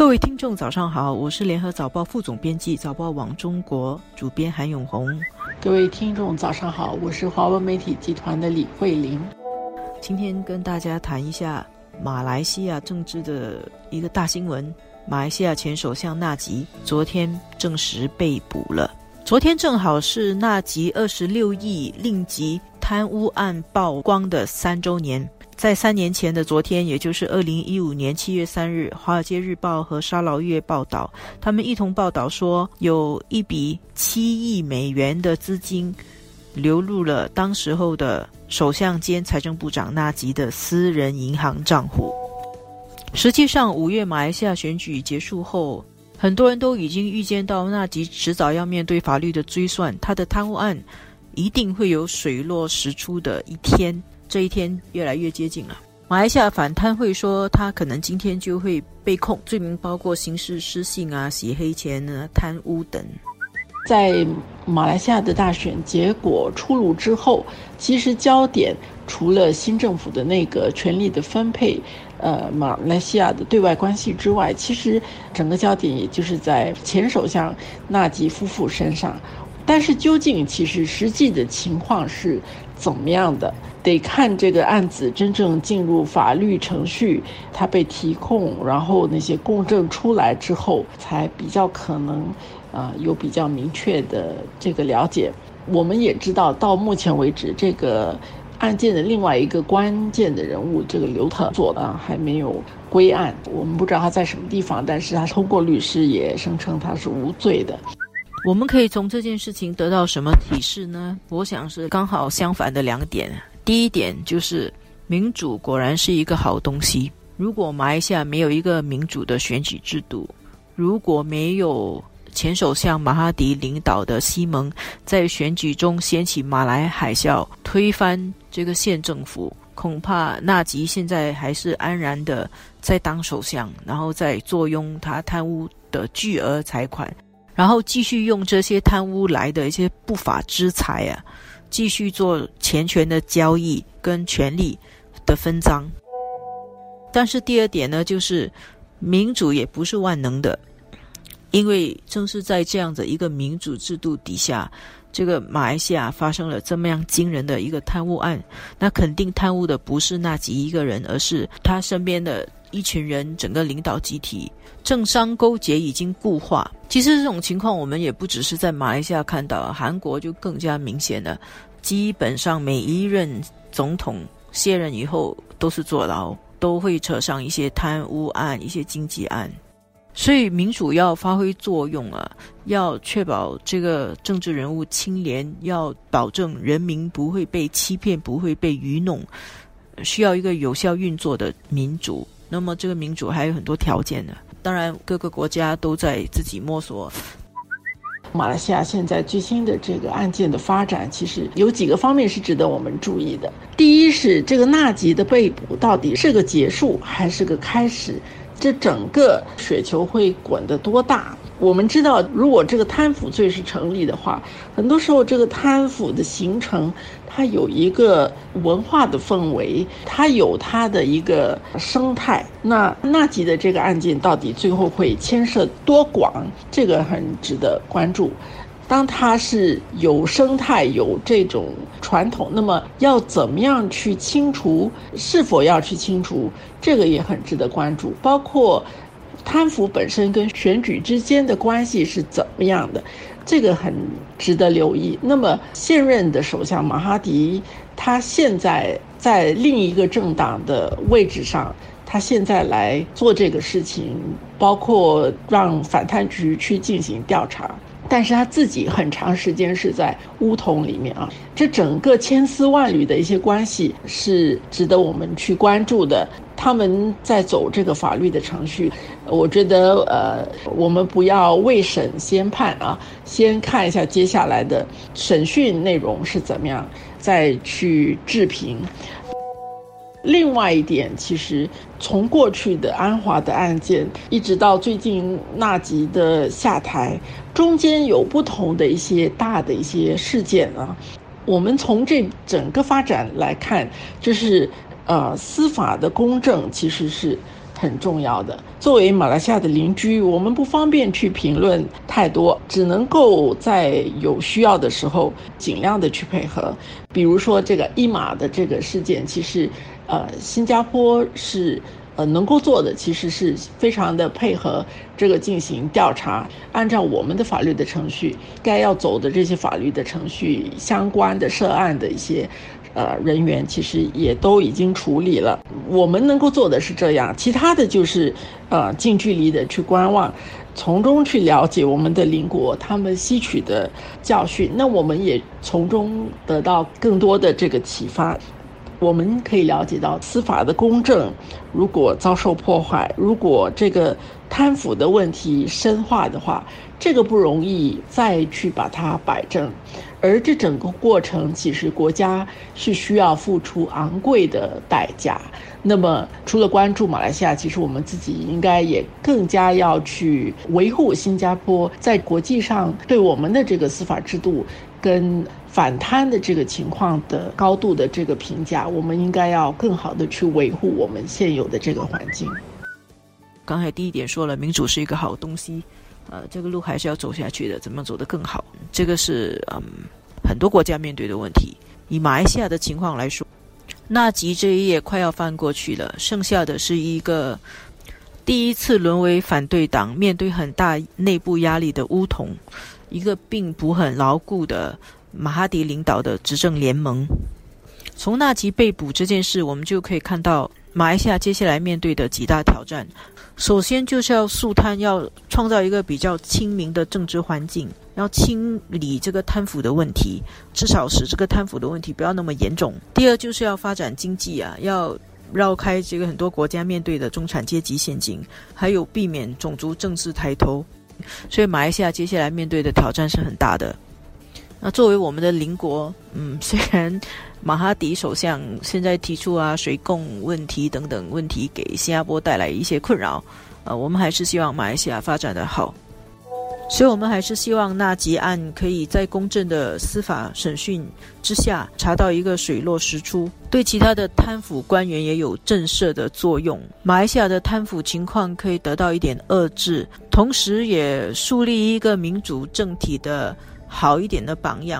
各位听众，早上好，我是联合早报副总编辑、早报网中国主编韩永红。各位听众，早上好，我是华文媒体集团的李慧玲。今天跟大家谈一下马来西亚政治的一个大新闻：马来西亚前首相纳吉昨天证实被捕了。昨天正好是纳吉二十六亿令吉贪污案曝光的三周年。在三年前的昨天，也就是二零一五年七月三日，《华尔街日报》和《沙劳月》报道，他们一同报道说，有一笔七亿美元的资金流入了当时候的首相兼财政部长纳吉的私人银行账户。实际上，五月马来西亚选举结束后，很多人都已经预见到纳吉迟早要面对法律的追算，他的贪污案一定会有水落石出的一天。这一天越来越接近了。马来西亚反贪会说，他可能今天就会被控罪名，包括刑事失信啊、洗黑钱啊、贪污等。在马来西亚的大选结果出炉之后，其实焦点除了新政府的那个权力的分配，呃，马来西亚的对外关系之外，其实整个焦点也就是在前首相纳吉夫妇身上。但是究竟其实实际的情况是怎么样的？得看这个案子真正进入法律程序，他被提控，然后那些公证出来之后，才比较可能，啊，有比较明确的这个了解。我们也知道，到目前为止，这个案件的另外一个关键的人物，这个刘特佐呢，还没有归案。我们不知道他在什么地方，但是他通过律师也声称他是无罪的。我们可以从这件事情得到什么启示呢？我想是刚好相反的两点。第一点就是民主果然是一个好东西。如果马来西亚没有一个民主的选举制度，如果没有前首相马哈迪领导的西蒙在选举中掀起马来海啸，推翻这个县政府，恐怕纳吉现在还是安然的在当首相，然后再坐拥他贪污的巨额财款。然后继续用这些贪污来的一些不法之财啊，继续做钱权的交易跟权力的分赃。但是第二点呢，就是民主也不是万能的，因为正是在这样的一个民主制度底下，这个马来西亚发生了这么样惊人的一个贪污案，那肯定贪污的不是那几一个人，而是他身边的。一群人，整个领导集体，政商勾结已经固化。其实这种情况，我们也不只是在马来西亚看到，韩国就更加明显了。基本上每一任总统卸任以后，都是坐牢，都会扯上一些贪污案、一些经济案。所以民主要发挥作用啊，要确保这个政治人物清廉，要保证人民不会被欺骗、不会被愚弄，需要一个有效运作的民主。那么这个民主还有很多条件的，当然各个国家都在自己摸索。马来西亚现在最新的这个案件的发展，其实有几个方面是值得我们注意的。第一是这个纳吉的被捕到底是个结束还是个开始？这整个雪球会滚得多大？我们知道，如果这个贪腐罪是成立的话，很多时候这个贪腐的形成，它有一个文化的氛围，它有它的一个生态。那纳吉的这个案件到底最后会牵涉多广？这个很值得关注。当它是有生态、有这种传统，那么要怎么样去清除？是否要去清除？这个也很值得关注。包括。贪腐本身跟选举之间的关系是怎么样的？这个很值得留意。那么现任的首相马哈迪，他现在在另一个政党的位置上，他现在来做这个事情，包括让反贪局去进行调查。但是他自己很长时间是在乌统里面啊，这整个千丝万缕的一些关系是值得我们去关注的。他们在走这个法律的程序，我觉得呃，我们不要未审先判啊，先看一下接下来的审讯内容是怎么样，再去置评。另外一点，其实从过去的安华的案件，一直到最近纳吉的下台，中间有不同的一些大的一些事件啊。我们从这整个发展来看，就是呃，司法的公正其实是很重要的。作为马来西亚的邻居，我们不方便去评论太多，只能够在有需要的时候尽量的去配合。比如说这个一马的这个事件，其实，呃，新加坡是。呃，能够做的其实是非常的配合这个进行调查，按照我们的法律的程序，该要走的这些法律的程序，相关的涉案的一些呃人员，其实也都已经处理了。我们能够做的是这样，其他的就是呃近距离的去观望，从中去了解我们的邻国他们吸取的教训，那我们也从中得到更多的这个启发。我们可以了解到，司法的公正如果遭受破坏，如果这个贪腐的问题深化的话，这个不容易再去把它摆正。而这整个过程，其实国家是需要付出昂贵的代价。那么，除了关注马来西亚，其实我们自己应该也更加要去维护新加坡在国际上对我们的这个司法制度跟。反贪的这个情况的高度的这个评价，我们应该要更好的去维护我们现有的这个环境。刚才第一点说了，民主是一个好东西，呃，这个路还是要走下去的，怎么走得更好？这个是嗯很多国家面对的问题。以马来西亚的情况来说，纳吉这一页快要翻过去了，剩下的是一个第一次沦为反对党，面对很大内部压力的乌统，一个并不很牢固的。马哈迪领导的执政联盟，从纳吉被捕这件事，我们就可以看到马来西亚接下来面对的几大挑战。首先就是要肃贪，要创造一个比较清明的政治环境，要清理这个贪腐的问题，至少使这个贪腐的问题不要那么严重。第二就是要发展经济啊，要绕开这个很多国家面对的中产阶级陷阱，还有避免种族政治抬头。所以马来西亚接下来面对的挑战是很大的。那作为我们的邻国，嗯，虽然马哈迪首相现在提出啊水供问题等等问题给新加坡带来一些困扰，呃，我们还是希望马来西亚发展的好，所以我们还是希望纳吉案可以在公正的司法审讯之下查到一个水落石出，对其他的贪腐官员也有震慑的作用，马来西亚的贪腐情况可以得到一点遏制，同时也树立一个民主政体的。好一点的榜样。